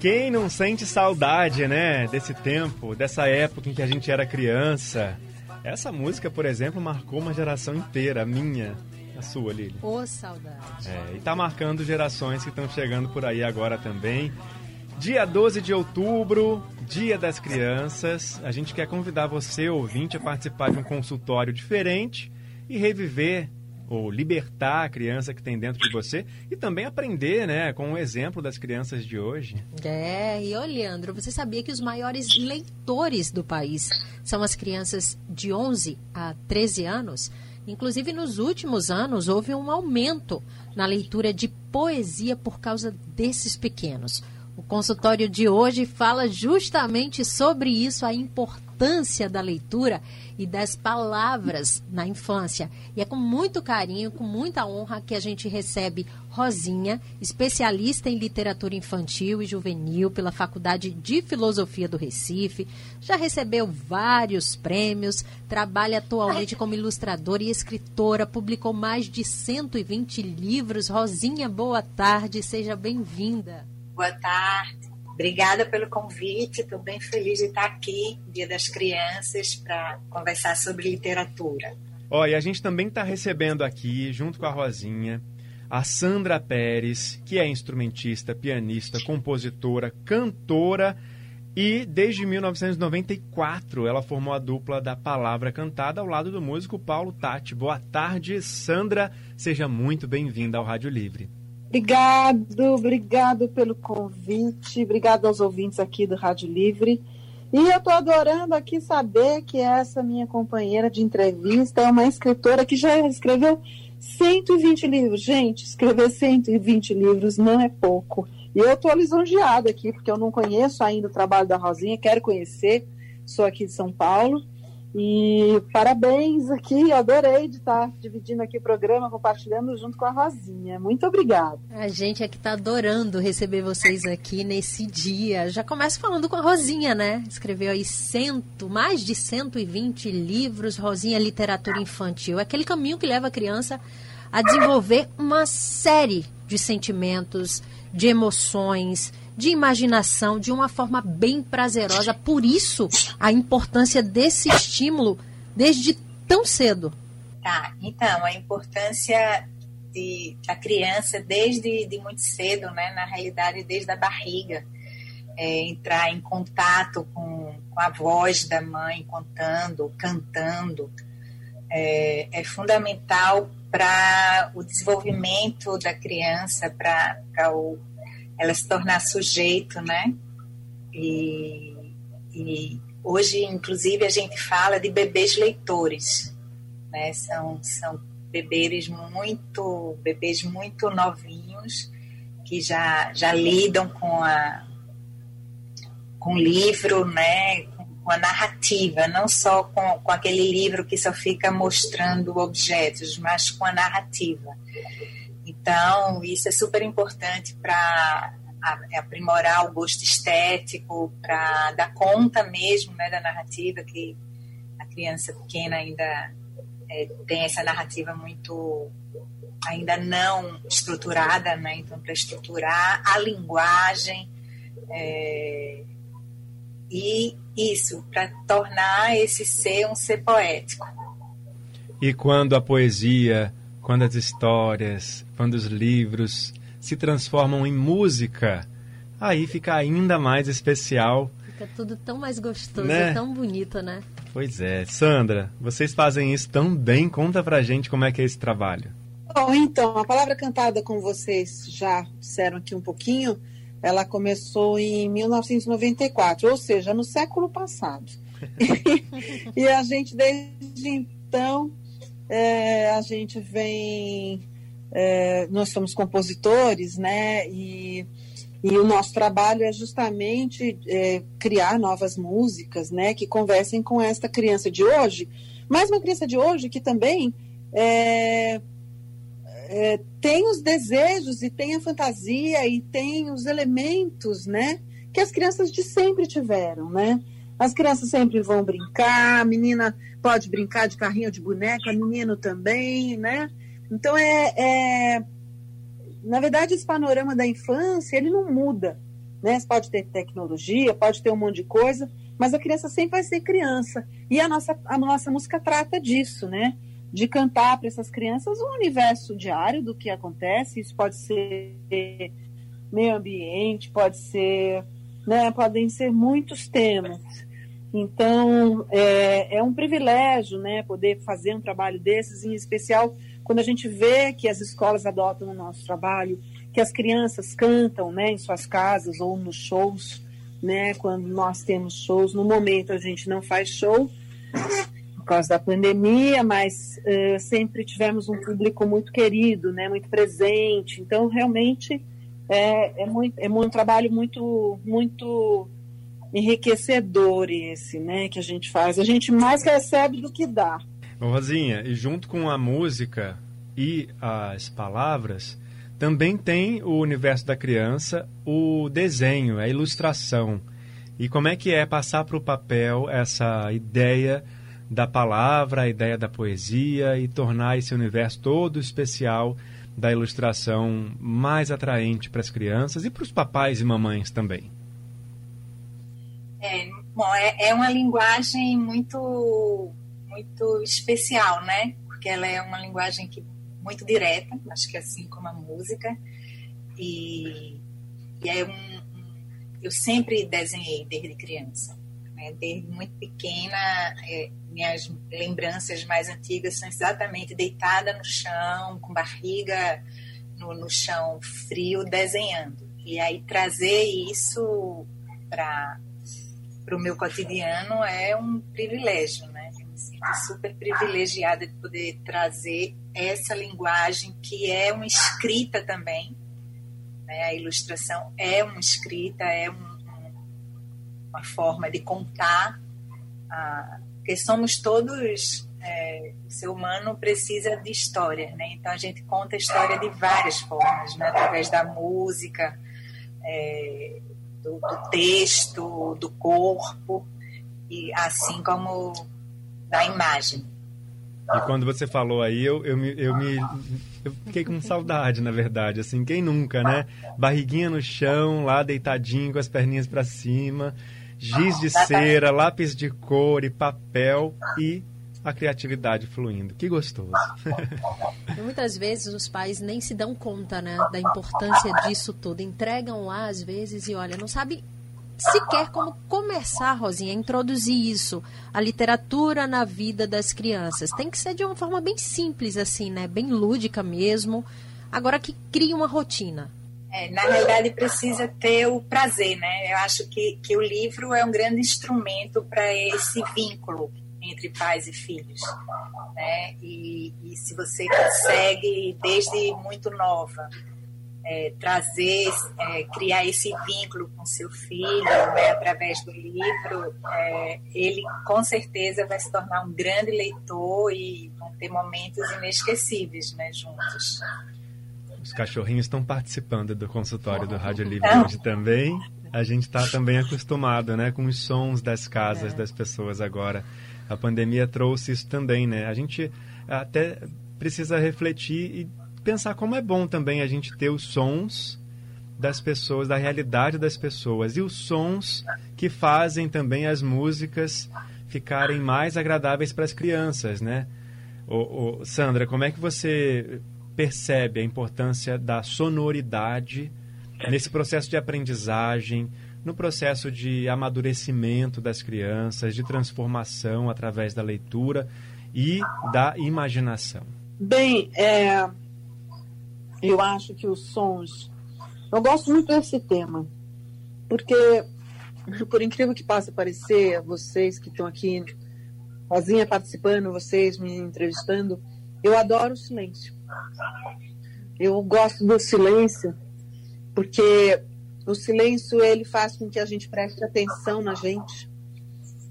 Quem não sente saudade, né, desse tempo, dessa época em que a gente era criança? Essa música, por exemplo, marcou uma geração inteira, a minha, a sua, Lili. Ô, saudade. É, e tá marcando gerações que estão chegando por aí agora também. Dia 12 de outubro, Dia das Crianças. A gente quer convidar você, ouvinte, a participar de um consultório diferente e reviver ou libertar a criança que tem dentro de você e também aprender, né, com o exemplo das crianças de hoje. É, e ô Leandro, você sabia que os maiores leitores do país são as crianças de 11 a 13 anos? Inclusive, nos últimos anos, houve um aumento na leitura de poesia por causa desses pequenos. O consultório de hoje fala justamente sobre isso, a importância da leitura e das palavras na infância. E é com muito carinho, com muita honra que a gente recebe Rosinha, especialista em literatura infantil e juvenil pela Faculdade de Filosofia do Recife. Já recebeu vários prêmios, trabalha atualmente como ilustradora e escritora, publicou mais de 120 livros. Rosinha, boa tarde, seja bem-vinda. Boa tarde. Obrigada pelo convite. Estou bem feliz de estar aqui, Dia das Crianças, para conversar sobre literatura. Ó, e a gente também está recebendo aqui, junto com a Rosinha, a Sandra Pérez, que é instrumentista, pianista, compositora, cantora e desde 1994 ela formou a dupla da Palavra Cantada ao lado do músico Paulo Tati. Boa tarde, Sandra. Seja muito bem-vinda ao Rádio Livre. Obrigado, obrigado pelo convite, obrigado aos ouvintes aqui do Rádio Livre. E eu estou adorando aqui saber que essa minha companheira de entrevista é uma escritora que já escreveu 120 livros. Gente, escrever 120 livros não é pouco. E eu estou lisonjeada aqui, porque eu não conheço ainda o trabalho da Rosinha, quero conhecer, sou aqui de São Paulo. E parabéns aqui, adorei de estar dividindo aqui o programa, compartilhando junto com a Rosinha. Muito obrigada. A gente aqui está adorando receber vocês aqui nesse dia. Já começo falando com a Rosinha, né? Escreveu aí cento, mais de 120 livros, Rosinha Literatura Infantil. É aquele caminho que leva a criança a desenvolver uma série de sentimentos, de emoções, de imaginação de uma forma bem prazerosa. Por isso, a importância desse estímulo desde tão cedo. Tá, então, a importância de, da criança desde de muito cedo, né, na realidade, desde a barriga, é, entrar em contato com, com, a voz da mãe contando, cantando, é, é fundamental para o desenvolvimento da criança, para o ela se tornar sujeito, né? E, e, hoje, inclusive, a gente fala de bebês leitores, né? São, são bebês muito, bebês muito novinhos que já, já lidam com a com o livro, né? Com a narrativa, não só com, com aquele livro que só fica mostrando objetos, mas com a narrativa. Então, isso é super importante para aprimorar o gosto estético, para dar conta mesmo né, da narrativa, que a criança pequena ainda é, tem essa narrativa muito ainda não estruturada, né? Então, para estruturar a linguagem é, e isso, para tornar esse ser um ser poético. E quando a poesia quando as histórias, quando os livros se transformam em música, aí fica ainda mais especial Fica tudo tão mais gostoso, Né? tão bonito, né? Pois é. Sandra, vocês fazem isso tão bem. Conta pra gente como é que é esse trabalho. Bom, então, a palavra cantada, como vocês já disseram aqui um pouquinho, ela começou em 1994, ou seja, no século passado. e a gente, desde então, é, a gente vem. É, nós somos compositores, né? E, e o nosso trabalho é justamente é, criar novas músicas, né? Que conversem com esta criança de hoje, mas uma criança de hoje que também. é, é, tem os desejos e tem a fantasia e tem os elementos, né? Que as crianças de sempre tiveram, né? As crianças sempre vão brincar, a menina pode brincar de carrinho de boneca, menino também, né? Então é, é na verdade esse panorama da infância ele não muda, né? Você pode ter tecnologia, pode ter um monte de coisa, mas a criança sempre vai ser criança e a nossa a nossa música trata disso, né? de cantar para essas crianças o universo diário do que acontece. Isso pode ser meio ambiente, pode ser, né, podem ser muitos temas. Então é, é um privilégio, né, poder fazer um trabalho desses, em especial quando a gente vê que as escolas adotam o nosso trabalho, que as crianças cantam, né, em suas casas ou nos shows, né, quando nós temos shows. No momento a gente não faz show por causa da pandemia, mas uh, sempre tivemos um público muito querido, né, muito presente. Então, realmente é, é, muito, é um trabalho muito, muito enriquecedor esse, né, que a gente faz. A gente mais recebe do que dá. Rosinha, e junto com a música e as palavras, também tem o universo da criança, o desenho, a ilustração. E como é que é passar para o papel essa ideia da palavra, a ideia da poesia e tornar esse universo todo especial da ilustração mais atraente para as crianças e para os papais e mamães também. É, bom, é, é uma linguagem muito, muito especial, né? Porque ela é uma linguagem que muito direta, acho que assim como a música. E, e é um, eu sempre desenhei desde criança, né? desde muito pequena. É, minhas lembranças mais antigas são exatamente deitada no chão, com barriga no, no chão frio, desenhando. E aí trazer isso para o meu cotidiano é um privilégio, né? Sinto super privilegiada de poder trazer essa linguagem que é uma escrita também. Né? A ilustração é uma escrita, é um, um, uma forma de contar, ah, porque somos todos é, o ser humano precisa de história, né? Então a gente conta a história de várias formas, né? Através da música. É, do, do, texto, do corpo, e assim como da imagem. E quando você falou aí, eu, eu, me, eu me eu fiquei com saudade, na verdade. Assim, quem nunca, né? Barriguinha no chão, lá deitadinho, com as perninhas para cima, giz de cera, lápis de cor e papel e a criatividade fluindo. Que gostoso. E muitas vezes os pais nem se dão conta, né, da importância disso tudo. Entregam lá às vezes e olha, não sabe sequer como começar, Rosinha, a introduzir isso, a literatura na vida das crianças. Tem que ser de uma forma bem simples, assim, né? Bem lúdica mesmo. Agora que cria uma rotina. É, na realidade, precisa ter o prazer, né? Eu acho que, que o livro é um grande instrumento para esse vínculo entre pais e filhos, né? E, e se você consegue, desde muito nova, é, trazer, é, criar esse vínculo com seu filho né, através do livro, é, ele com certeza vai se tornar um grande leitor e vão ter momentos inesquecíveis né, juntos. Os cachorrinhos estão participando do consultório do Rádio Livre hoje também. A gente está também acostumado né, com os sons das casas das pessoas agora. A pandemia trouxe isso também, né? A gente até precisa refletir e pensar como é bom também a gente ter os sons das pessoas, da realidade das pessoas e os sons que fazem também as músicas ficarem mais agradáveis para as crianças, né? Ô, Sandra, como é que você percebe a importância da sonoridade nesse processo de aprendizagem no processo de amadurecimento das crianças, de transformação através da leitura e da imaginação? Bem, é, eu acho que os sons. Eu gosto muito desse tema, porque, por incrível que possa parecer, vocês que estão aqui, Rosinha participando, vocês me entrevistando, eu adoro o silêncio. Eu gosto do silêncio, porque o silêncio ele faz com que a gente preste atenção na gente.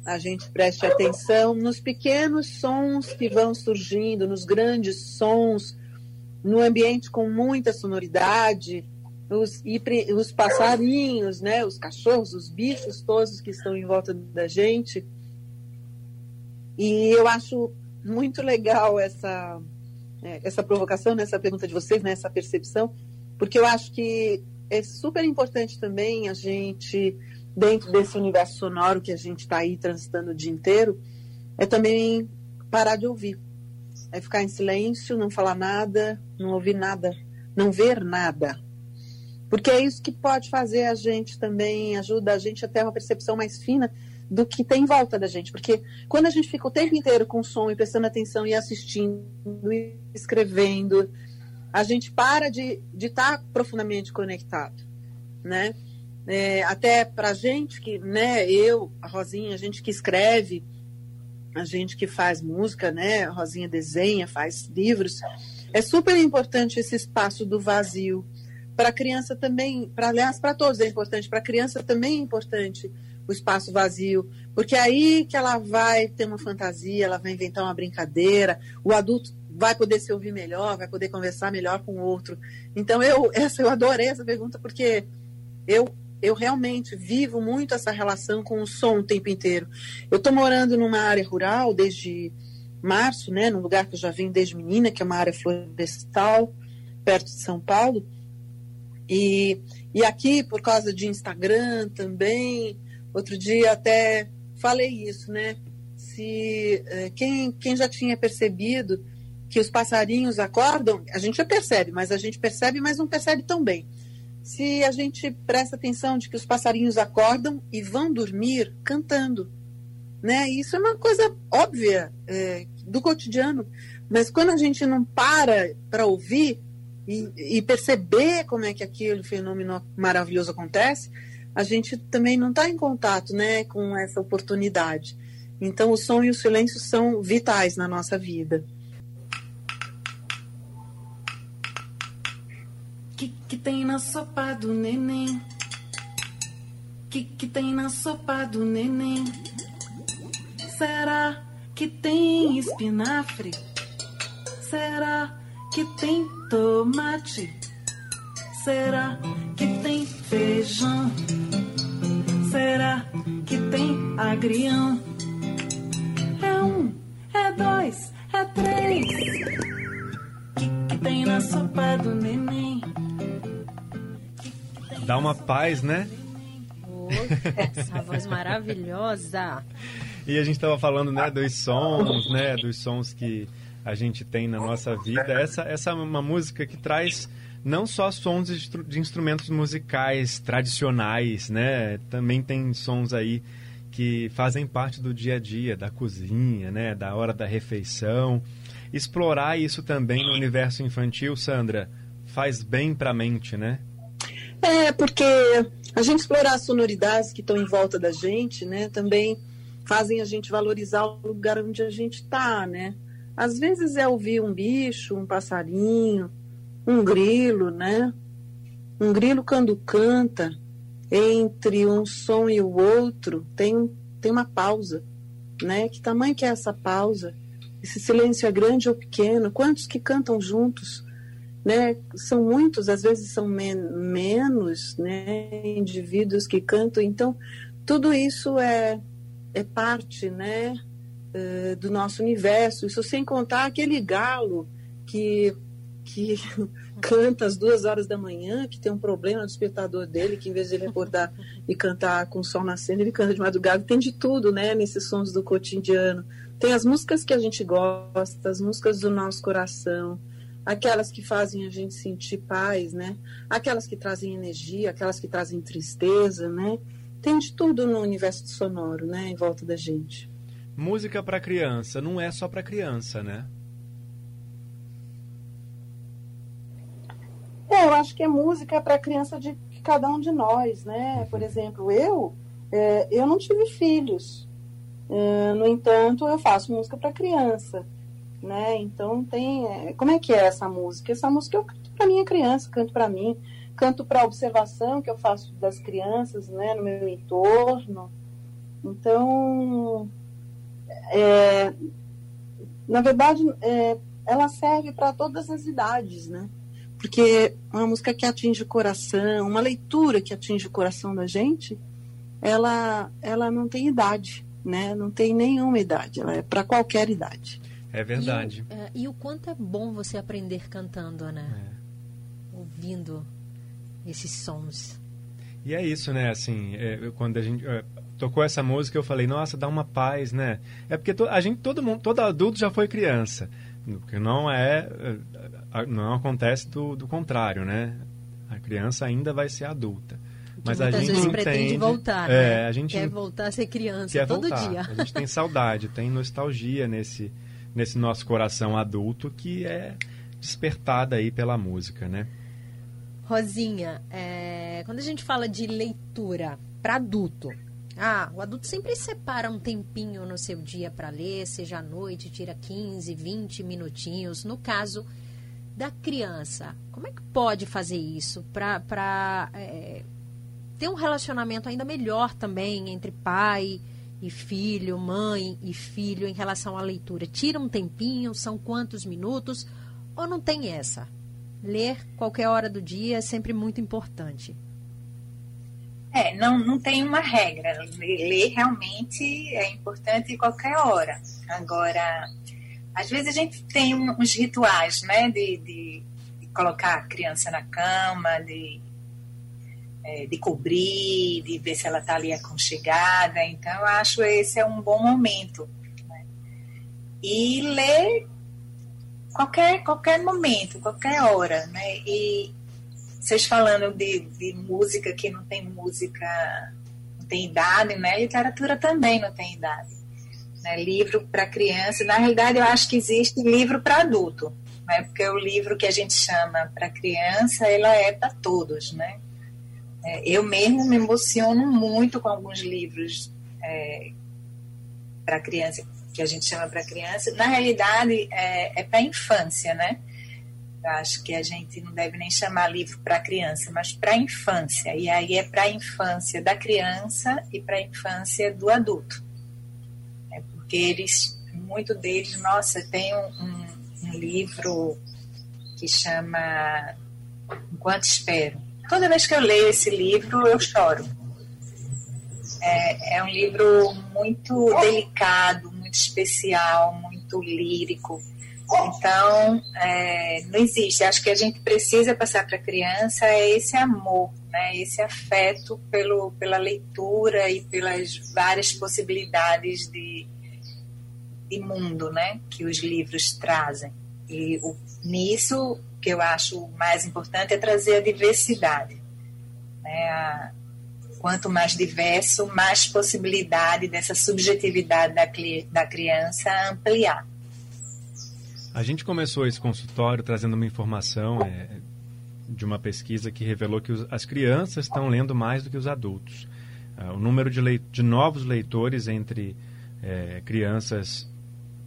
A gente preste atenção nos pequenos sons que vão surgindo, nos grandes sons, no ambiente com muita sonoridade, os, os passarinhos, né, os cachorros, os bichos todos que estão em volta da gente. E eu acho muito legal essa, é, essa provocação, nessa né, pergunta de vocês, nessa né, percepção, porque eu acho que é super importante também a gente, dentro desse universo sonoro que a gente está aí transitando o dia inteiro, é também parar de ouvir. É ficar em silêncio, não falar nada, não ouvir nada, não ver nada. Porque é isso que pode fazer a gente também, ajuda a gente a ter uma percepção mais fina do que tem em volta da gente. Porque quando a gente fica o tempo inteiro com som e prestando atenção e assistindo e escrevendo, a gente para de estar tá profundamente conectado, né? É, até para gente que, né, eu, a Rosinha, a gente que escreve, a gente que faz música, né, Rosinha desenha, faz livros, é super importante esse espaço do vazio. Para a criança também, para aliás, para todos é importante, para a criança também é importante o espaço vazio, porque é aí que ela vai ter uma fantasia, ela vai inventar uma brincadeira, o adulto vai poder se ouvir melhor, vai poder conversar melhor com o outro. Então eu essa eu adorei essa pergunta porque eu eu realmente vivo muito essa relação com o som o tempo inteiro. Eu estou morando numa área rural desde março, né, num lugar que eu já venho desde menina, que é uma área florestal, perto de São Paulo. E, e aqui, por causa de Instagram também, outro dia até falei isso, né? Se eh, quem, quem já tinha percebido que os passarinhos acordam, a gente já percebe, mas a gente percebe, mas não percebe tão bem. Se a gente presta atenção de que os passarinhos acordam e vão dormir cantando, né? Isso é uma coisa óbvia é, do cotidiano, mas quando a gente não para para ouvir e, e, perceber como é que aquele fenômeno maravilhoso acontece, a gente também não está em contato, né, com essa oportunidade. Então, o som e o silêncio são vitais na nossa vida. Que tem na sopa do neném? Que que tem na sopa do neném? Será que tem espinafre? Será que tem tomate? Será que tem feijão? Será que tem agrião? É um, é dois, é três. Que que tem na sopa do neném? Dá uma paz, né? essa voz maravilhosa. E a gente estava falando, né, dos sons, né, dos sons que a gente tem na nossa vida. Essa, essa é uma música que traz não só sons de instrumentos musicais tradicionais, né? Também tem sons aí que fazem parte do dia a dia, da cozinha, né? Da hora da refeição. Explorar isso também no universo infantil, Sandra, faz bem para a mente, né? É, porque a gente explorar as sonoridades que estão em volta da gente, né, também fazem a gente valorizar o lugar onde a gente está, né? Às vezes é ouvir um bicho, um passarinho, um grilo, né? Um grilo quando canta, entre um som e o outro, tem, tem uma pausa, né? Que tamanho que é essa pausa? Esse silêncio é grande ou pequeno? Quantos que cantam juntos? Né? São muitos, às vezes são men menos, né? Indivíduos que cantam. Então, tudo isso é, é parte, né? Uh, do nosso universo. Isso sem contar aquele galo que que canta às duas horas da manhã, que tem um problema no despertador dele, que em vez de ele acordar e cantar com o sol nascendo, ele canta de madrugada. Tem de tudo, né, nesses sons do cotidiano. Tem as músicas que a gente gosta, as músicas do nosso coração, aquelas que fazem a gente sentir paz, né? Aquelas que trazem energia, aquelas que trazem tristeza, né? tem de tudo no universo sonoro, né, em volta da gente. Música para criança não é só para criança, né? É, eu acho que é música para criança de cada um de nós, né? Por exemplo, eu, é, eu não tive filhos. É, no entanto, eu faço música para criança, né? Então tem, é, como é que é essa música? Essa música eu canto para minha criança, canto para mim, canto para observação que eu faço das crianças, né, no meu entorno. Então, é, na verdade, é, ela serve para todas as idades, né? Porque uma música que atinge o coração, uma leitura que atinge o coração da gente, ela, ela não tem idade, né? Não tem nenhuma idade, ela é para qualquer idade. É verdade. E, é, e, o quanto é bom você aprender cantando, né? É. Ouvindo esses sons. E é isso, né? Assim, é, quando a gente é, tocou essa música, eu falei, nossa, dá uma paz, né? É porque to, a gente, todo mundo, todo adulto já foi criança. Porque não é, é não acontece do, do contrário, né? A criança ainda vai ser adulta. Mas a gente entende, pretende voltar, é, né? a gente quer voltar a ser criança todo voltar. dia. A gente tem saudade, tem nostalgia nesse nesse nosso coração adulto que é despertada aí pela música, né? Rosinha, é, quando a gente fala de leitura para adulto, ah, o adulto sempre separa um tempinho no seu dia para ler, seja à noite, tira 15, 20 minutinhos. No caso da criança, como é que pode fazer isso para é, ter um relacionamento ainda melhor também entre pai e filho, mãe e filho em relação à leitura? Tira um tempinho, são quantos minutos? Ou não tem essa? ler qualquer hora do dia é sempre muito importante. É, não, não tem uma regra. Ler realmente é importante qualquer hora. Agora, às vezes a gente tem uns rituais, né? De, de, de colocar a criança na cama, de, é, de cobrir, de ver se ela está ali aconchegada. Então, eu acho esse é um bom momento. Né? E ler qualquer, qualquer momento, qualquer hora, né? E vocês falando de, de música que não tem música, não tem idade, né? Literatura também não tem idade. Né? Livro para criança, na realidade eu acho que existe livro para adulto, né? Porque o livro que a gente chama para criança, ela é para todos, né? É, eu mesmo me emociono muito com alguns livros é, para criança que a gente chama para criança, na realidade é, é para infância, né? Eu acho que a gente não deve nem chamar livro para criança, mas para infância. E aí é para a infância da criança e para a infância do adulto. É porque eles, muito deles, nossa, tem um, um, um livro que chama Enquanto Espero. Toda vez que eu leio esse livro, eu choro. É, é um livro muito delicado, muito especial, muito lírico. Então, é, não existe. Acho que a gente precisa passar para a criança esse amor, né? esse afeto pelo, pela leitura e pelas várias possibilidades de, de mundo né? que os livros trazem. E o, nisso, que eu acho mais importante é trazer a diversidade. Né? Quanto mais diverso, mais possibilidade dessa subjetividade da, da criança ampliar. A gente começou esse consultório trazendo uma informação é, de uma pesquisa que revelou que os, as crianças estão lendo mais do que os adultos. Uh, o número de, leit de novos leitores entre é, crianças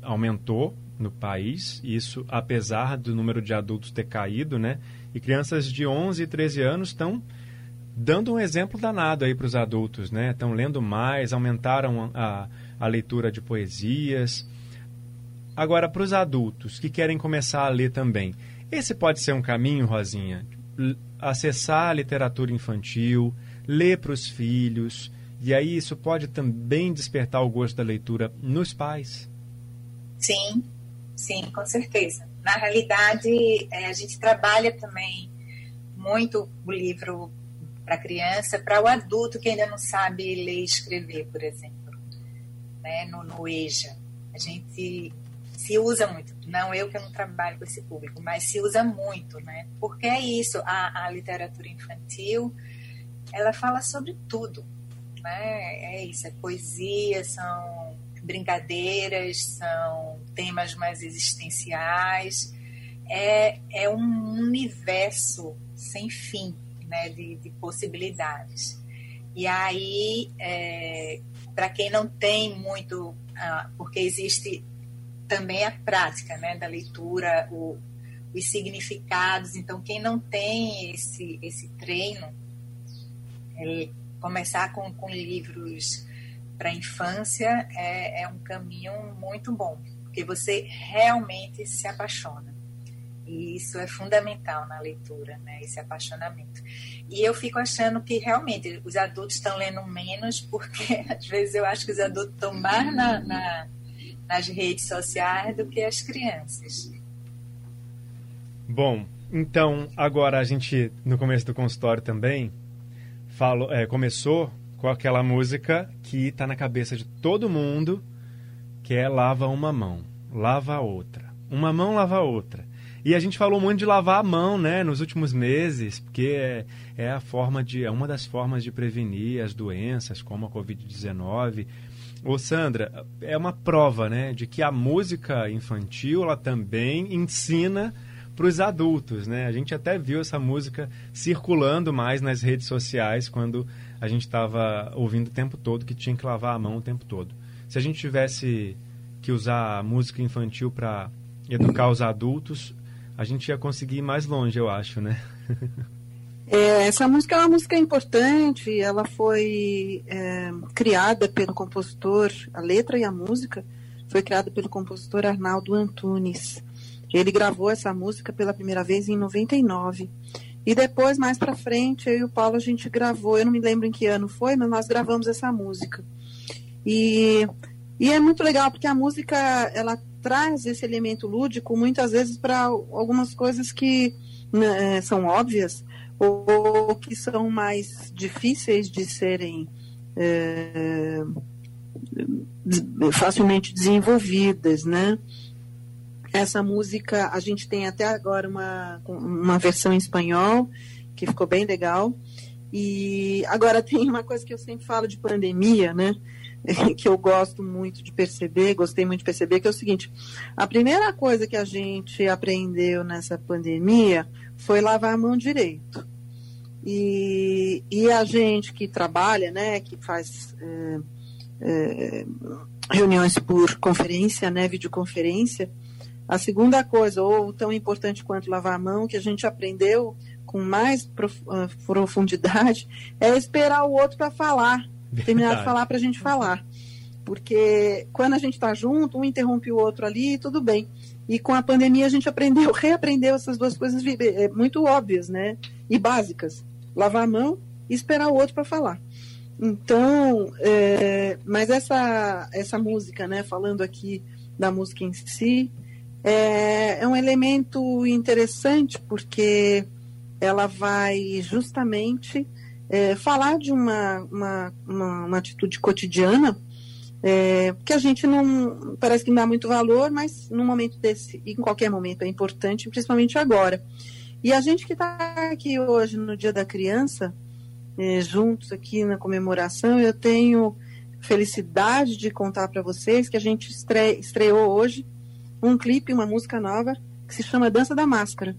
aumentou no país, isso apesar do número de adultos ter caído, né? E crianças de 11 e 13 anos estão dando um exemplo danado aí para os adultos, né? Estão lendo mais, aumentaram a, a leitura de poesias. Agora, para os adultos que querem começar a ler também, esse pode ser um caminho, Rosinha? Acessar a literatura infantil, ler para os filhos, e aí isso pode também despertar o gosto da leitura nos pais? Sim, sim, com certeza. Na realidade, é, a gente trabalha também muito o livro para criança, para o adulto que ainda não sabe ler e escrever, por exemplo, né? no, no EJA. A gente se usa muito, não eu que não trabalho com esse público, mas se usa muito, né? Porque é isso, a, a literatura infantil, ela fala sobre tudo. né? É isso, é poesia, são brincadeiras, são temas mais existenciais. É, é um universo sem fim né, de, de possibilidades. E aí, é, para quem não tem muito, ah, porque existe também a prática né, da leitura, o, os significados. Então, quem não tem esse, esse treino, é, começar com, com livros para a infância é, é um caminho muito bom, porque você realmente se apaixona. E isso é fundamental na leitura, né? Esse apaixonamento. E eu fico achando que realmente os adultos estão lendo menos, porque às vezes eu acho que os adultos estão mais na, na, nas redes sociais do que as crianças. Bom, então agora a gente, no começo do consultório também, falou, é, começou com aquela música que está na cabeça de todo mundo, que é Lava uma mão, lava a outra. Uma mão lava a outra. E a gente falou muito de lavar a mão, né, nos últimos meses, porque é, é a forma de, é uma das formas de prevenir as doenças, como a Covid-19. Ô Sandra, é uma prova, né, de que a música infantil, ela também ensina para os adultos, né? A gente até viu essa música circulando mais nas redes sociais quando a gente estava ouvindo o tempo todo que tinha que lavar a mão o tempo todo. Se a gente tivesse que usar música infantil para educar os adultos, a gente ia conseguir ir mais longe, eu acho, né? É, essa música é uma música importante, ela foi é, criada pelo compositor, a letra e a música foi criada pelo compositor Arnaldo Antunes. Ele gravou essa música pela primeira vez em 99. E depois, mais para frente, eu e o Paulo a gente gravou, eu não me lembro em que ano foi, mas nós gravamos essa música. E, e é muito legal porque a música ela traz esse elemento lúdico muitas vezes para algumas coisas que né, são óbvias ou que são mais difíceis de serem é, facilmente desenvolvidas, né? Essa música, a gente tem até agora uma, uma versão em espanhol, que ficou bem legal. E agora tem uma coisa que eu sempre falo de pandemia, né? que eu gosto muito de perceber, gostei muito de perceber, que é o seguinte: a primeira coisa que a gente aprendeu nessa pandemia foi lavar a mão direito. E, e a gente que trabalha, né, que faz é, é, reuniões por conferência, né, videoconferência, a segunda coisa, ou tão importante quanto lavar a mão, que a gente aprendeu com mais ah, profundidade, é esperar o outro para falar, terminar de falar para a gente falar. Porque quando a gente está junto, um interrompe o outro ali, tudo bem. E com a pandemia a gente aprendeu, reaprendeu essas duas coisas é, muito óbvias, né? E básicas. Lavar a mão e esperar o outro para falar. Então, é, mas essa, essa música, né, falando aqui da música em si, é, é um elemento interessante porque ela vai justamente é, falar de uma, uma, uma, uma atitude cotidiana é, que a gente não parece que não dá muito valor, mas num momento desse, em qualquer momento é importante, principalmente agora. E a gente que está aqui hoje no Dia da Criança, é, juntos aqui na comemoração, eu tenho felicidade de contar para vocês que a gente estre, estreou hoje um clipe, uma música nova, que se chama Dança da Máscara.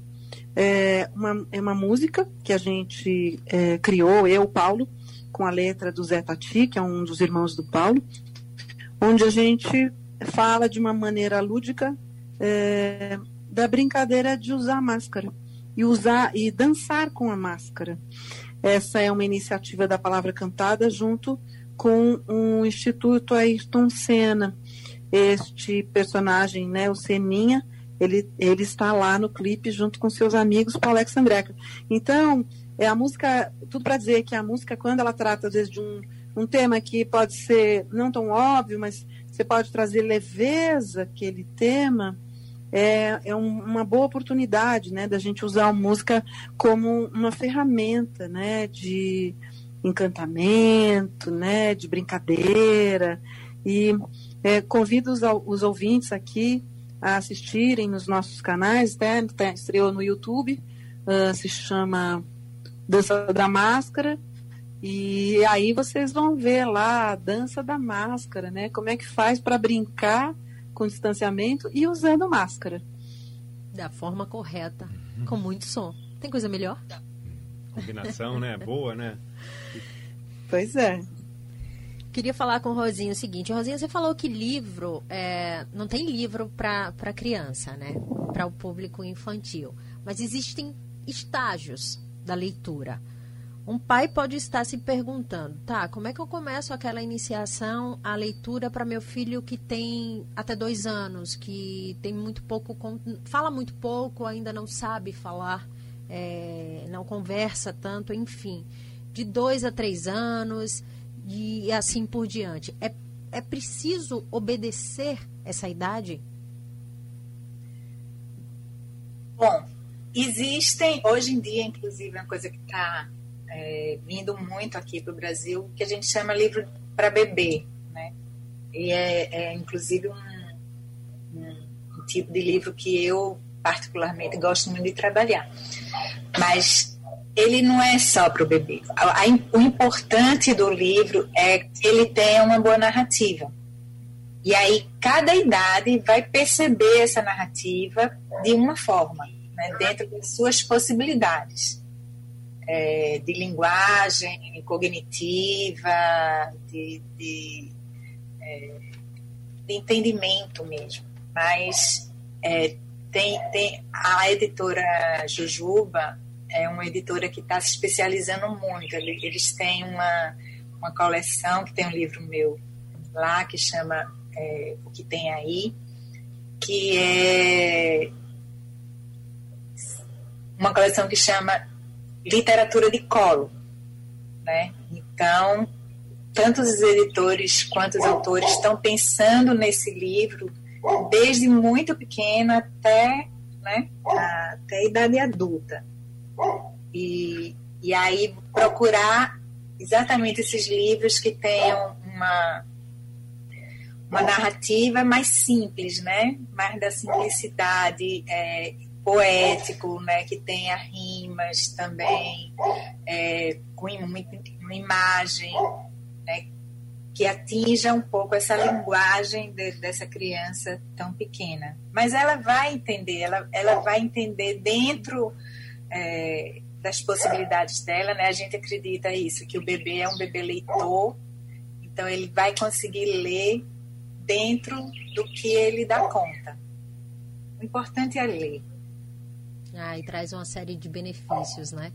É uma, é uma música que a gente é, criou, eu, Paulo, com a letra do Zé Tati, que é um dos irmãos do Paulo, onde a gente fala de uma maneira lúdica é, da brincadeira de usar máscara e usar e dançar com a máscara. Essa é uma iniciativa da Palavra Cantada junto com o Instituto Ayrton Senna, este personagem, né, o Seninha, ele, ele está lá no clipe junto com seus amigos para Alex Andreca. Então, é a música, tudo para dizer que a música, quando ela trata, às vezes, de um, um tema que pode ser não tão óbvio, mas você pode trazer leveza aquele tema, é, é um, uma boa oportunidade, né, da gente usar a música como uma ferramenta, né, de encantamento, né, de brincadeira, e é, convido os, os, ouvintes aqui a assistirem nos nossos canais, né? Tá, estreou no YouTube, uh, se chama Dança da Máscara, E aí vocês vão ver lá a dança da máscara, né? Como é que faz para brincar com distanciamento e usando máscara. Da forma correta, uhum. com muito som. Tem coisa melhor? Combinação, né? Boa, né? Pois é. Queria falar com o Rosinho o seguinte. Rosinho, você falou que livro, é, não tem livro para criança, né? Para o público infantil. Mas existem estágios da leitura. Um pai pode estar se perguntando, tá, como é que eu começo aquela iniciação à leitura para meu filho que tem até dois anos, que tem muito pouco, fala muito pouco, ainda não sabe falar, é, não conversa tanto, enfim, de dois a três anos e assim por diante. É, é preciso obedecer essa idade? Bom, existem, hoje em dia, inclusive, uma coisa que está é, vindo muito aqui para o Brasil, que a gente chama livro para bebê, né? E é, é inclusive um, um, tipo de livro que eu particularmente gosto muito de trabalhar. Mas ele não é só para o bebê. O importante do livro é que ele tenha uma boa narrativa. E aí cada idade vai perceber essa narrativa de uma forma, né, dentro das suas possibilidades é, de linguagem cognitiva, de, de, é, de entendimento mesmo. Mas é, tem, tem a editora Jujuba é uma editora que está se especializando muito. Eles têm uma, uma coleção que tem um livro meu lá que chama é, O que tem aí, que é uma coleção que chama literatura de colo, né? Então, tanto os editores quanto os autores estão pensando nesse livro desde muito pequeno até, né, até a idade adulta. E, e aí procurar exatamente esses livros que tenham uma, uma narrativa mais simples, né? Mais da simplicidade, é, poético, né, que tenha rimas também, é, com uma imagem, né, que atinja um pouco essa linguagem de, dessa criança tão pequena. Mas ela vai entender, ela, ela vai entender dentro é, das possibilidades dela, né? A gente acredita isso, que o bebê é um bebê leitor, então ele vai conseguir ler dentro do que ele dá conta. O importante é ler. Ah, e traz uma série de benefícios, né?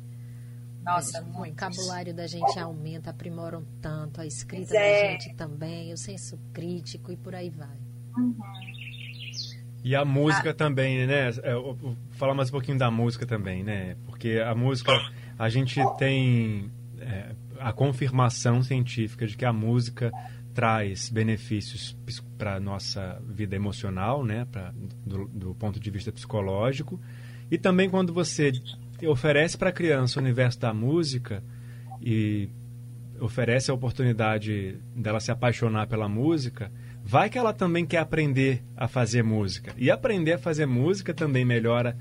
Nossa, O vocabulário da gente aumenta, aprimoram tanto, a escrita é. da gente também, o senso crítico e por aí vai. Uhum. E a música ah. também, né? É, falar mais um pouquinho da música também, né? Porque a música, a gente tem é, a confirmação científica de que a música traz benefícios para a nossa vida emocional, né? Pra, do, do ponto de vista psicológico e também quando você oferece para a criança o universo da música e oferece a oportunidade dela se apaixonar pela música, vai que ela também quer aprender a fazer música. E aprender a fazer música também melhora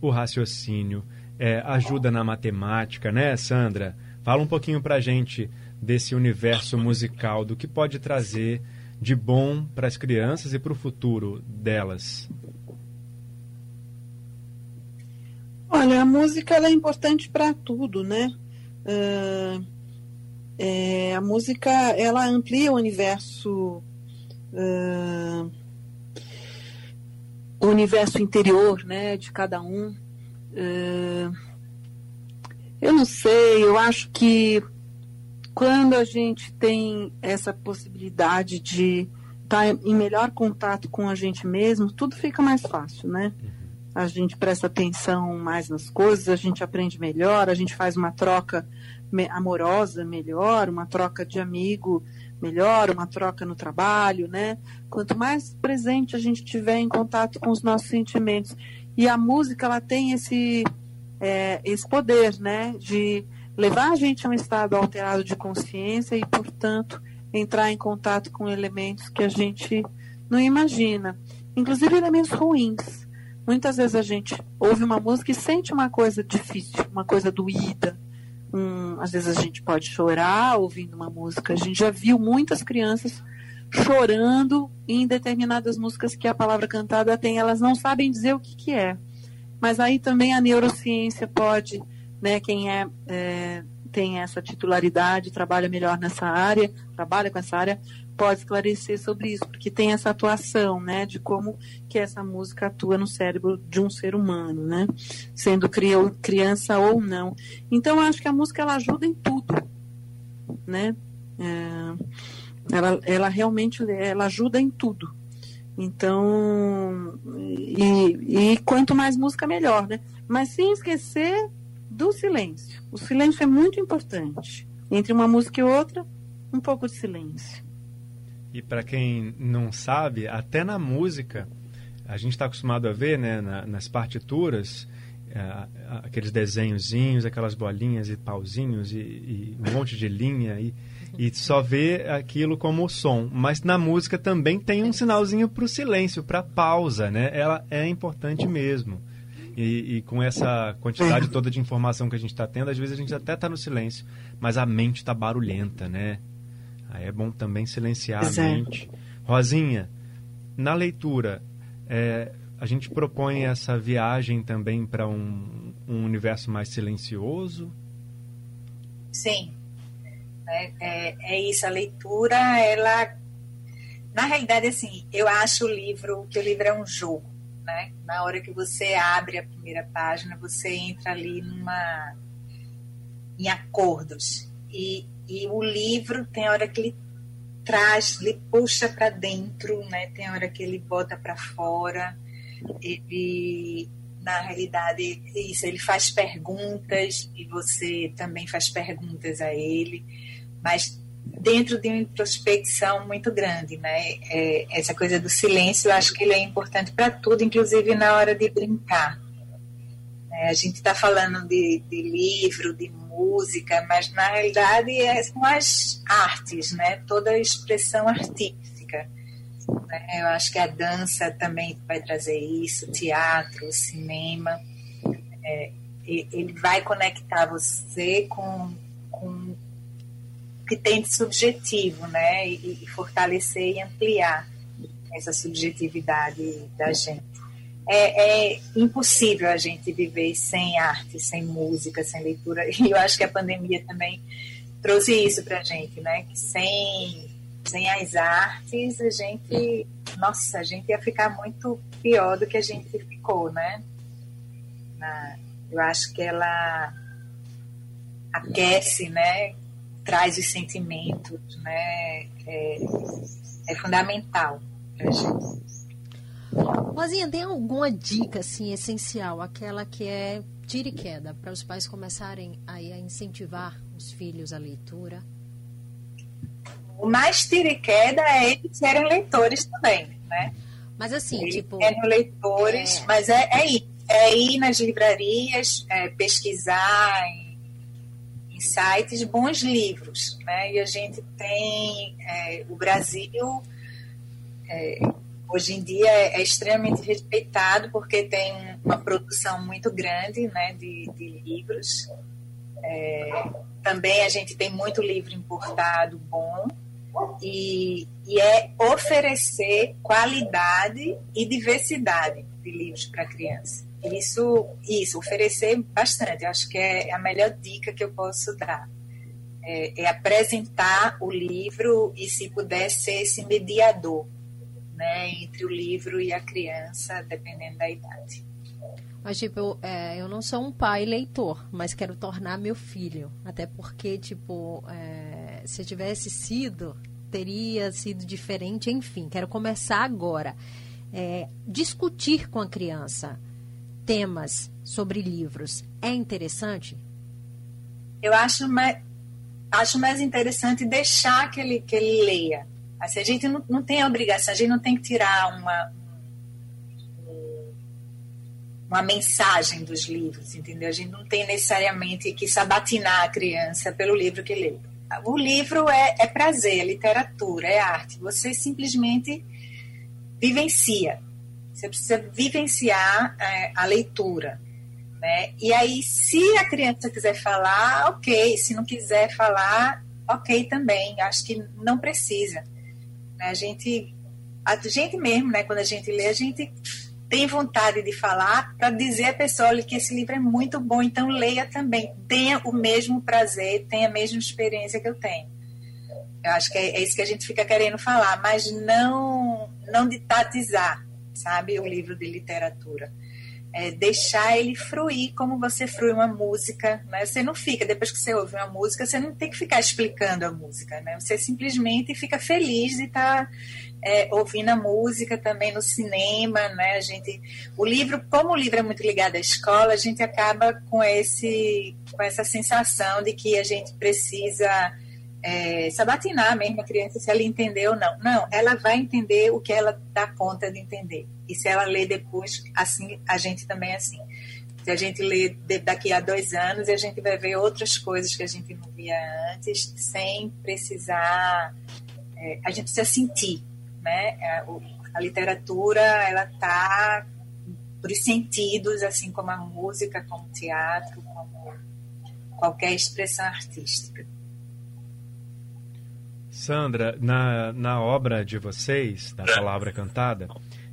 o raciocínio, é, ajuda na matemática, né, Sandra? Fala um pouquinho para a gente desse universo musical, do que pode trazer de bom para as crianças e para o futuro delas. Olha, a música é importante para tudo, né? Uh, é, a música ela amplia o universo, uh, o universo interior, né, de cada um. Uh, eu não sei, eu acho que quando a gente tem essa possibilidade de estar tá em melhor contato com a gente mesmo, tudo fica mais fácil, né? Uhum a gente presta atenção mais nas coisas, a gente aprende melhor, a gente faz uma troca amorosa melhor, uma troca de amigo melhor, uma troca no trabalho, né? Quanto mais presente a gente tiver em contato com os nossos sentimentos. E a música, ela tem esse, é, esse poder, né? De levar a gente a um estado alterado de consciência e, portanto, entrar em contato com elementos que a gente não imagina. Inclusive elementos ruins Muitas vezes a gente ouve uma música e sente uma coisa difícil, uma coisa doída, um, às vezes a gente pode chorar ouvindo uma música. A gente já viu muitas crianças chorando em determinadas músicas que a palavra cantada tem, elas não sabem dizer o que, que é. Mas aí também a neurociência pode, né, quem é, é tem essa titularidade, trabalha melhor nessa área, trabalha com essa área, pode esclarecer sobre isso, porque tem essa atuação, né, de como que essa música atua no cérebro de um ser humano, né, sendo criança ou não. Então, eu acho que a música ela ajuda em tudo, né. É, ela, ela realmente ela ajuda em tudo. Então, e, e quanto mais música, melhor, né? Mas sem esquecer do silêncio. O silêncio é muito importante. Entre uma música e outra, um pouco de silêncio. E para quem não sabe, até na música, a gente está acostumado a ver né, na, nas partituras é, aqueles desenhozinhos, aquelas bolinhas e pauzinhos e, e um monte de linha e, e só vê aquilo como som. Mas na música também tem um sinalzinho para o silêncio, para pausa, né? Ela é importante mesmo. E, e, com essa quantidade toda de informação que a gente está tendo, às vezes a gente até está no silêncio, mas a mente está barulhenta, né? Aí é bom também silenciar a mente. Rosinha, na leitura, é, a gente propõe essa viagem também para um, um, universo mais silencioso? Sim. É, é, é, isso, a leitura, ela. Na realidade, assim, eu acho o livro, que o livro é um jogo né? Na hora que você abre a primeira página, você entra ali numa em acordos e, e o livro tem hora que ele traz, ele puxa para dentro, né? Tem hora que ele bota para fora. Ele na realidade isso, ele faz perguntas e você também faz perguntas a ele, mas dentro de uma introspecção muito grande, né? É, essa coisa do silêncio, eu acho que ele é importante para tudo, inclusive na hora de brincar. É, a gente está falando de, de, livro, de música, mas na realidade é, são as artes, né? Toda a expressão artística. Né? Eu acho que a dança também vai trazer isso, o teatro, o cinema. É, ele vai conectar você com, com que tem de subjetivo, né? E, e, fortalecer e ampliar essa subjetividade da gente. É, é, impossível a gente viver sem arte, sem música, sem leitura. E eu acho que a pandemia também trouxe isso para a gente, né? Que sem, sem as artes, a gente, nossa, a gente ia ficar muito pior do que a gente ficou, né? Na, eu acho que ela aquece, né? traz os sentimentos, né? É, é fundamental para gente. Rosinha, tem alguma dica assim essencial, aquela que é tira e queda, para os pais começarem aí a incentivar os filhos à leitura? O mais tira e queda é eles serem leitores também, né? Mas assim, eles tipo. Serem leitores, é... mas é, é ir, é ir nas livrarias, é pesquisar em sites bons livros, né? E a gente tem é, o Brasil é, hoje em dia é, é, extremamente respeitado porque tem uma produção muito grande, né, de, de livros. É, também a gente tem muito livro importado bom e, e é oferecer qualidade e diversidade de livros para criança. Isso, isso, oferecer bastante. Eu acho que é a melhor dica que eu posso dar. É, é apresentar o livro e, se puder, ser esse mediador né, entre o livro e a criança, dependendo da idade. Mas, tipo, eu, é, eu não sou um pai leitor, mas quero tornar meu filho. Até porque, tipo, é, se eu tivesse sido, teria sido diferente. Enfim, quero começar agora. É, discutir com a criança temas sobre livros é interessante? Eu acho mais, acho mais interessante deixar que ele, que ele leia. Assim, a gente não, não tem a obrigação, a gente não tem que tirar uma, uma mensagem dos livros, entendeu? A gente não tem necessariamente que sabatinar a criança pelo livro que lê. O livro é, é prazer, é literatura, é arte. Você simplesmente vivencia. Você precisa vivenciar é, a leitura. Né? E aí, se a criança quiser falar, ok. Se não quiser falar, ok também. Acho que não precisa. Né? A gente, a gente mesmo, né? Quando a gente lê, a gente tem vontade de falar para dizer à pessoa olha, que esse livro é muito bom, então leia também. Tenha o mesmo prazer, tenha a mesma experiência que eu tenho. Eu acho que é, é isso que a gente fica querendo falar, mas não, não de tatizar, sabe, o livro de literatura é, deixar ele fruir como você frui uma música, né? Você não fica, depois que você ouve uma música, você não tem que ficar explicando a música, né? Você simplesmente fica feliz de estar tá, é, ouvindo a música também no cinema, né? A gente, o livro, como o livro é muito ligado à escola, a gente acaba com esse, com essa sensação de que a gente precisa é, sabatinar mesmo a criança se ela entendeu ou não. Não, ela vai entender o que ela dá conta de entender. E se ela lê depois, assim, a gente também é assim. Se a gente lê daqui a dois anos, a gente vai ver outras coisas que a gente não via antes, sem precisar. É, a gente precisa sentir, né? A, é, a literatura, ela está por sentidos, assim como a música, como o teatro, como qualquer expressão artística. Sandra, na, na obra de vocês, da palavra cantada,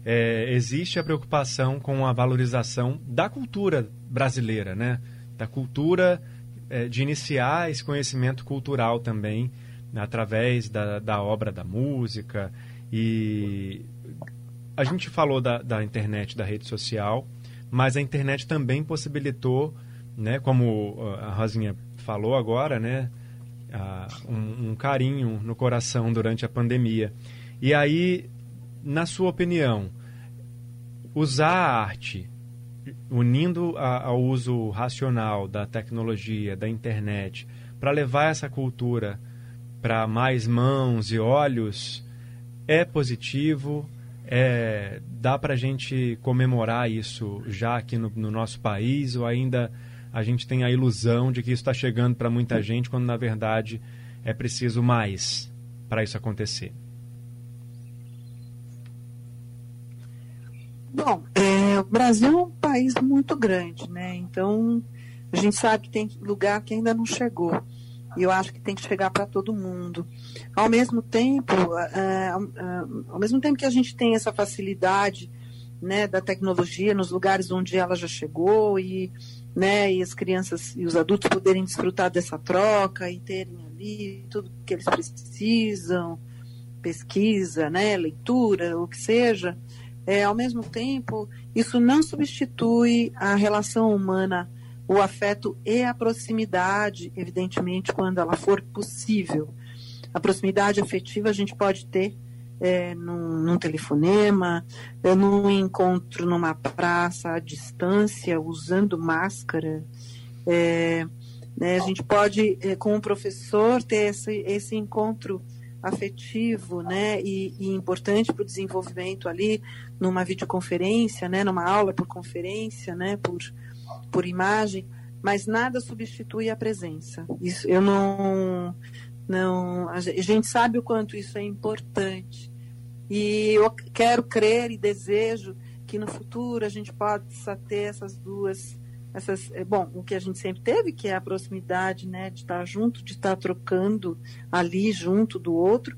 é, existe a preocupação com a valorização da cultura brasileira, né? Da cultura, é, de iniciar esse conhecimento cultural também, através da, da obra da música. E a gente falou da, da internet, da rede social, mas a internet também possibilitou, né, como a Rosinha falou agora, né, uh, um, um, carinho no coração durante a pandemia. E aí, na sua opinião, usar a arte, unindo a, ao uso racional da tecnologia, da internet, para levar essa cultura para mais mãos e olhos, é positivo? É, dá para a gente comemorar isso já aqui no, no nosso país ou ainda a gente tem a ilusão de que isso está chegando para muita gente, quando na verdade é preciso mais para isso acontecer. Bom, é, o Brasil é um país muito grande, né? Então a gente sabe que tem lugar que ainda não chegou. E eu acho que tem que chegar para todo mundo. Ao mesmo tempo, ao mesmo tempo que a gente tem essa facilidade né, da tecnologia nos lugares onde ela já chegou e né, e as crianças e os adultos poderem desfrutar dessa troca e terem ali tudo que eles precisam, pesquisa, né, leitura, o que seja, é, ao mesmo tempo, isso não substitui a relação humana, o afeto e a proximidade, evidentemente, quando ela for possível. A proximidade afetiva a gente pode ter é, num, num, telefonema, é, num encontro numa praça à distância, usando máscara. É, né, a gente pode, é, com o professor, ter esse, esse encontro afetivo né, e, e importante para o desenvolvimento ali numa videoconferência, né, numa aula por conferência, né, por, por imagem, mas nada substitui a presença. Isso eu não não a gente sabe o quanto isso é importante e eu quero crer e desejo que no futuro a gente possa ter essas duas essas é, bom o que a gente sempre teve que é a proximidade né de estar junto de estar trocando ali junto do outro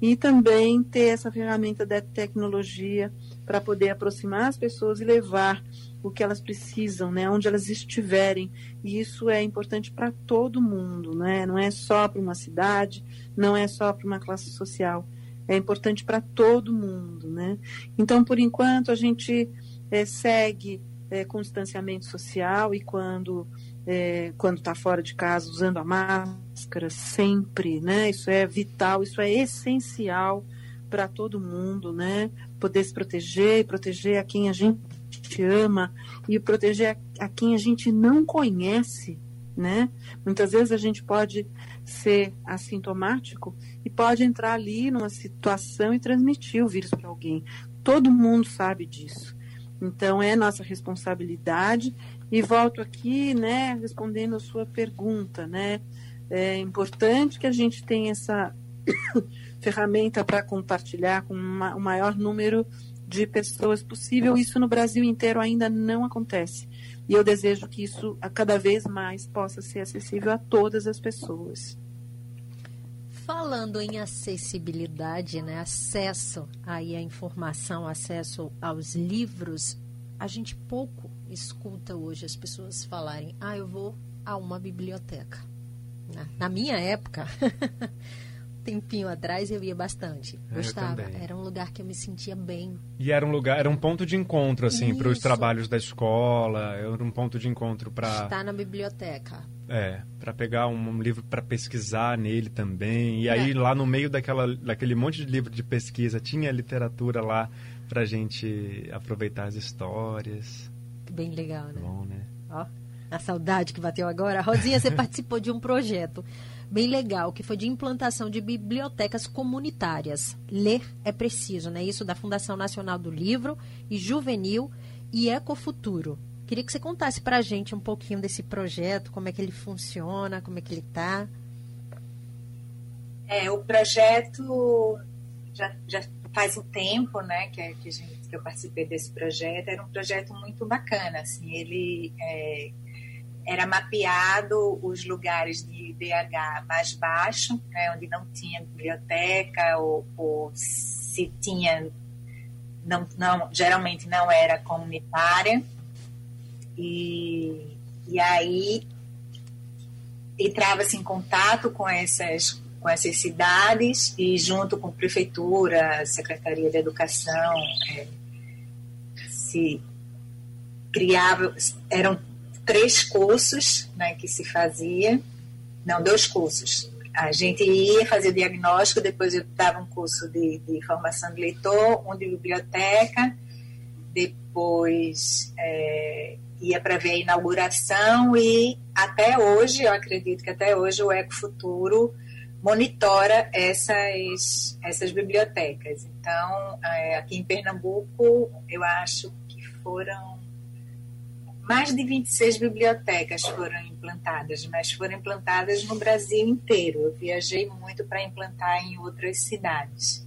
e também ter essa ferramenta da tecnologia para poder aproximar as pessoas e levar o que elas precisam, né, onde elas estiverem. E isso é importante para todo mundo, né? Não é só para uma cidade, não é só para uma classe social é importante para todo mundo, né? Então, por enquanto, a gente é, segue é, com distanciamento social e quando é, quando está fora de casa usando a máscara sempre, né? Isso é vital, isso é essencial para todo mundo, né? Poder se proteger, proteger a quem a gente ama e proteger a, a quem a gente não conhece, né? Muitas vezes a gente pode ser assintomático e pode entrar ali numa situação e transmitir o vírus para alguém. Todo mundo sabe disso. Então é nossa responsabilidade e volto aqui, né, respondendo a sua pergunta, né? É importante que a gente tenha essa ferramenta para compartilhar com uma, o maior número de pessoas possível. Isso no Brasil inteiro ainda não acontece. E eu desejo que isso a cada vez mais possa ser acessível a todas as pessoas. Falando em acessibilidade, né, acesso aí à informação, acesso aos livros, a gente pouco escuta hoje as pessoas falarem: "Ah, eu vou a uma biblioteca". Na minha época, tempinho atrás eu ia bastante. É, Gostava. Era um lugar que eu me sentia bem. E era um lugar, era um ponto de encontro assim para os trabalhos da escola, era um ponto de encontro para estar na biblioteca. É, para pegar um, livro para pesquisar nele também. E aí é. lá no meio daquela daquele monte de livro de pesquisa tinha literatura lá para gente aproveitar as histórias. Bem legal, né? Bom, né? Ó, a saudade que bateu agora. Rosinha, você participou de um projeto bem legal, que foi de implantação de bibliotecas comunitárias. Ler é preciso, né? Isso da Fundação Nacional do Livro e Juvenil e Ecofuturo. Queria que você contasse para a gente um pouquinho desse projeto, como é que ele funciona, como é que ele está. É, o projeto já, já faz um tempo, né, que, que, gente, que, eu participei desse projeto. Era um projeto muito bacana, assim. Ele é, era mapeado os lugares de IDH mais baixo, né, onde não tinha biblioteca ou, ou se tinha, não, não, geralmente não era comunitária. E, e aí entrava-se em contato com essas, com essas cidades e junto com prefeitura, Secretaria de Educação, é, se criava, eram três cursos né, que se fazia, não, dois cursos. A gente ia fazer diagnóstico, depois eu dava um curso de, de formação de leitor, um de biblioteca, depois é, ia para ver a inauguração e até hoje, eu acredito que até hoje o Ecofuturo monitora essas, essas bibliotecas. Então, é, aqui em Pernambuco, eu acho que foram mais de 26 bibliotecas foram implantadas, mas foram implantadas no Brasil inteiro. Eu viajei muito para implantar em outras cidades.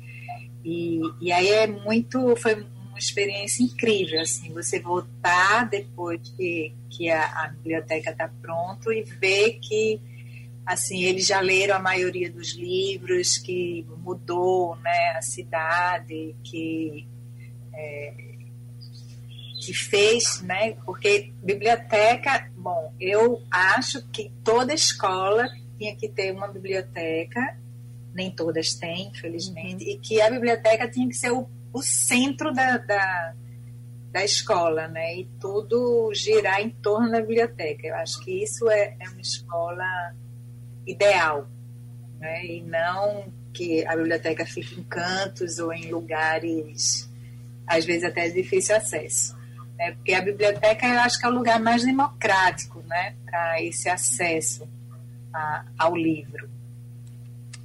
E, e aí é muito, foi uma experiência incrível, assim, você voltar depois que, que a, a biblioteca está pronta e ver que assim eles já leram a maioria dos livros, que mudou né, a cidade, que é, que fez, né? Porque biblioteca, bom, eu acho que toda escola tinha que ter uma biblioteca, nem todas têm, infelizmente, uhum. e que a biblioteca tinha que ser o, o centro da, da, da, escola, né? E tudo girar em torno da biblioteca. Eu acho que isso é, é uma escola ideal, né? E não que a biblioteca fique em cantos ou em lugares às vezes até de difícil acesso né? Porque a biblioteca eu acho que é o lugar mais democrático, né? Para esse acesso a, ao livro.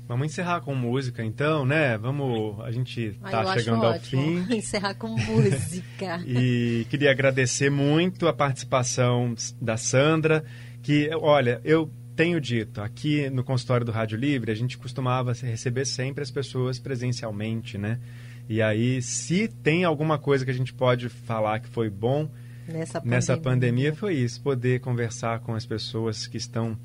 Vamos encerrar com música então, né? Vamos, a gente está chegando ao fim. Encerrar com música. e queria agradecer muito a participação da Sandra, que, olha, eu tenho dito, aqui no consultório do Rádio Livre, a gente costumava receber sempre as pessoas presencialmente, né? E aí, se tem alguma coisa que a gente pode falar que foi bom nessa pandemia, nessa pandemia foi isso, poder conversar com as pessoas que estão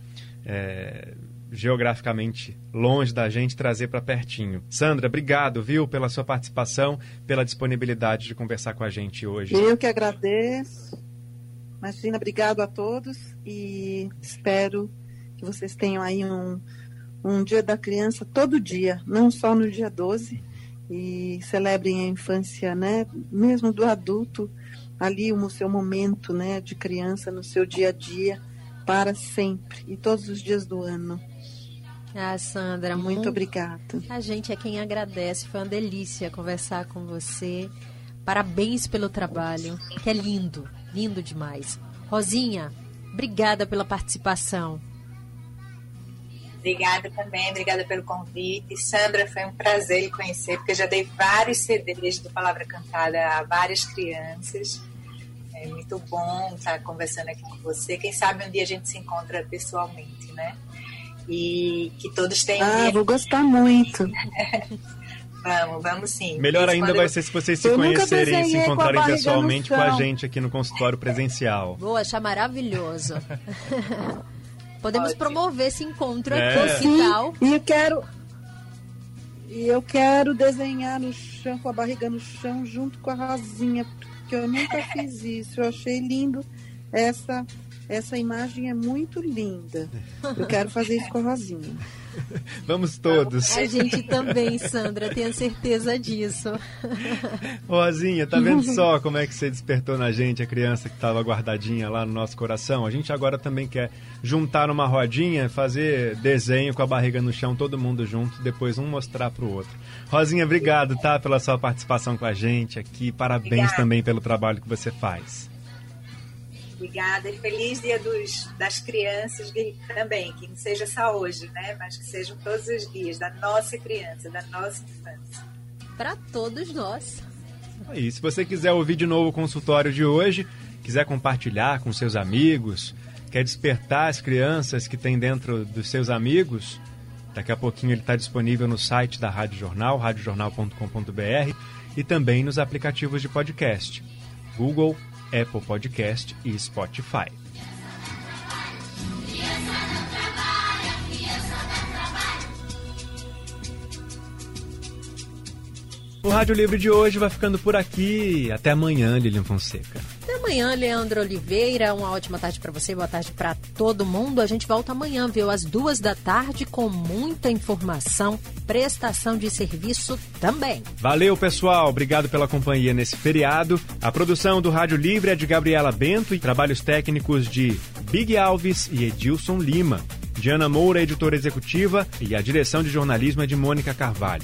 é, geograficamente longe da gente, trazer para pertinho. Sandra, obrigado, viu, pela sua participação, pela disponibilidade de conversar com a gente hoje. Eu que agradeço. Imagina, obrigado a todos e espero que vocês tenham aí um, um dia da criança todo dia, não só no dia 12, e celebrem a infância, né, mesmo do adulto, ali o seu momento, né, de criança no seu dia a dia para sempre e todos os dias do ano. Ah, Sandra, muito, muito obrigada. A gente é quem agradece, foi uma delícia conversar com você. Parabéns pelo trabalho, que é lindo, lindo demais. Rosinha, obrigada pela participação. Obrigada também, obrigada pelo convite. Sandra, foi um prazer lhe conhecer, porque eu já dei vários CDs do Palavra Cantada a várias crianças. É muito bom estar conversando aqui com você. Quem sabe um dia a gente se encontra pessoalmente, né? E que todos tenham. Ah, vou gostar muito. Vamos, vamos sim. Melhor Isso ainda vai eu- ser se vocês se Eu conhecerem e se com encontrarem pessoalmente com a gente aqui no consultório presencial. Vou achar maravilhoso. Podemos Ótimo. promover esse encontro É. aqui, tal? e eu quero. E eu quero desenhar no chão, com a barriga no chão, junto com a Rosinha, porque eu nunca fiz isso. Eu achei lindo. Essa, essa imagem é muito linda. Eu quero fazer isso com a Rosinha. Vamos todos. A gente também, Sandra, tenho certeza disso. Rosinha, tá vendo só como é que você despertou na gente a criança que estava guardadinha lá no nosso coração? A gente agora também quer juntar numa rodinha, fazer desenho com a barriga no chão, todo mundo junto, depois um mostrar pro outro. Rosinha, obrigado, tá, pela sua participação com a gente aqui. Parabéns Obrigada. também pelo trabalho que você faz. Obrigada e feliz dia dos, das crianças também, que não seja só hoje, né? Mas que sejam todos os dias, da nossa criança, da nossa infância. Para todos nós. Aí, se você quiser ouvir de novo o consultório de hoje, quiser compartilhar com seus amigos, quer despertar as crianças que tem dentro dos seus amigos, daqui a pouquinho ele está disponível no site da Rádio Jornal, radiojornal.com.br e também nos aplicativos de podcast, Google, Apple Podcast e Spotify. O Rádio Livre de hoje vai ficando por aqui. Até amanhã, Lilian Fonseca. Até amanhã, Leandro Oliveira. Uma ótima tarde para você, boa tarde para todo mundo. A gente volta amanhã, viu? Às duas da tarde, com muita informação, prestação de serviço também. Valeu, pessoal. Obrigado pela companhia nesse feriado. A produção do Rádio Livre é de Gabriela Bento e trabalhos técnicos de Big Alves e Edilson Lima. Diana Moura, editora executiva, e a direção de jornalismo é de Mônica Carvalho.